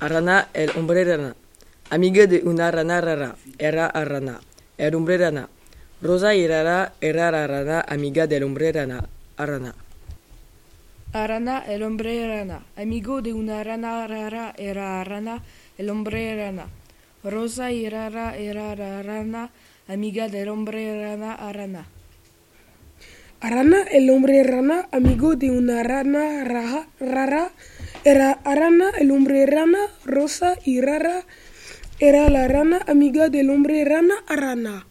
Arana, el hombre rana. Amiga de una rana rara. Era a rana. El hombre rana. Rosa y rara era la rana, amiga del hombre rana. Arana. Arana, el hombre rana. Amigo de una rana rara era rana, el hombre rana. Rosa y rara era la rana, amiga del hombre rana, arana. Arana, el hombre rana, amigo de una rana raja- rara, era Arana, el hombre rana, Rosa y Rara, era la rana, amiga del hombre rana, Arana.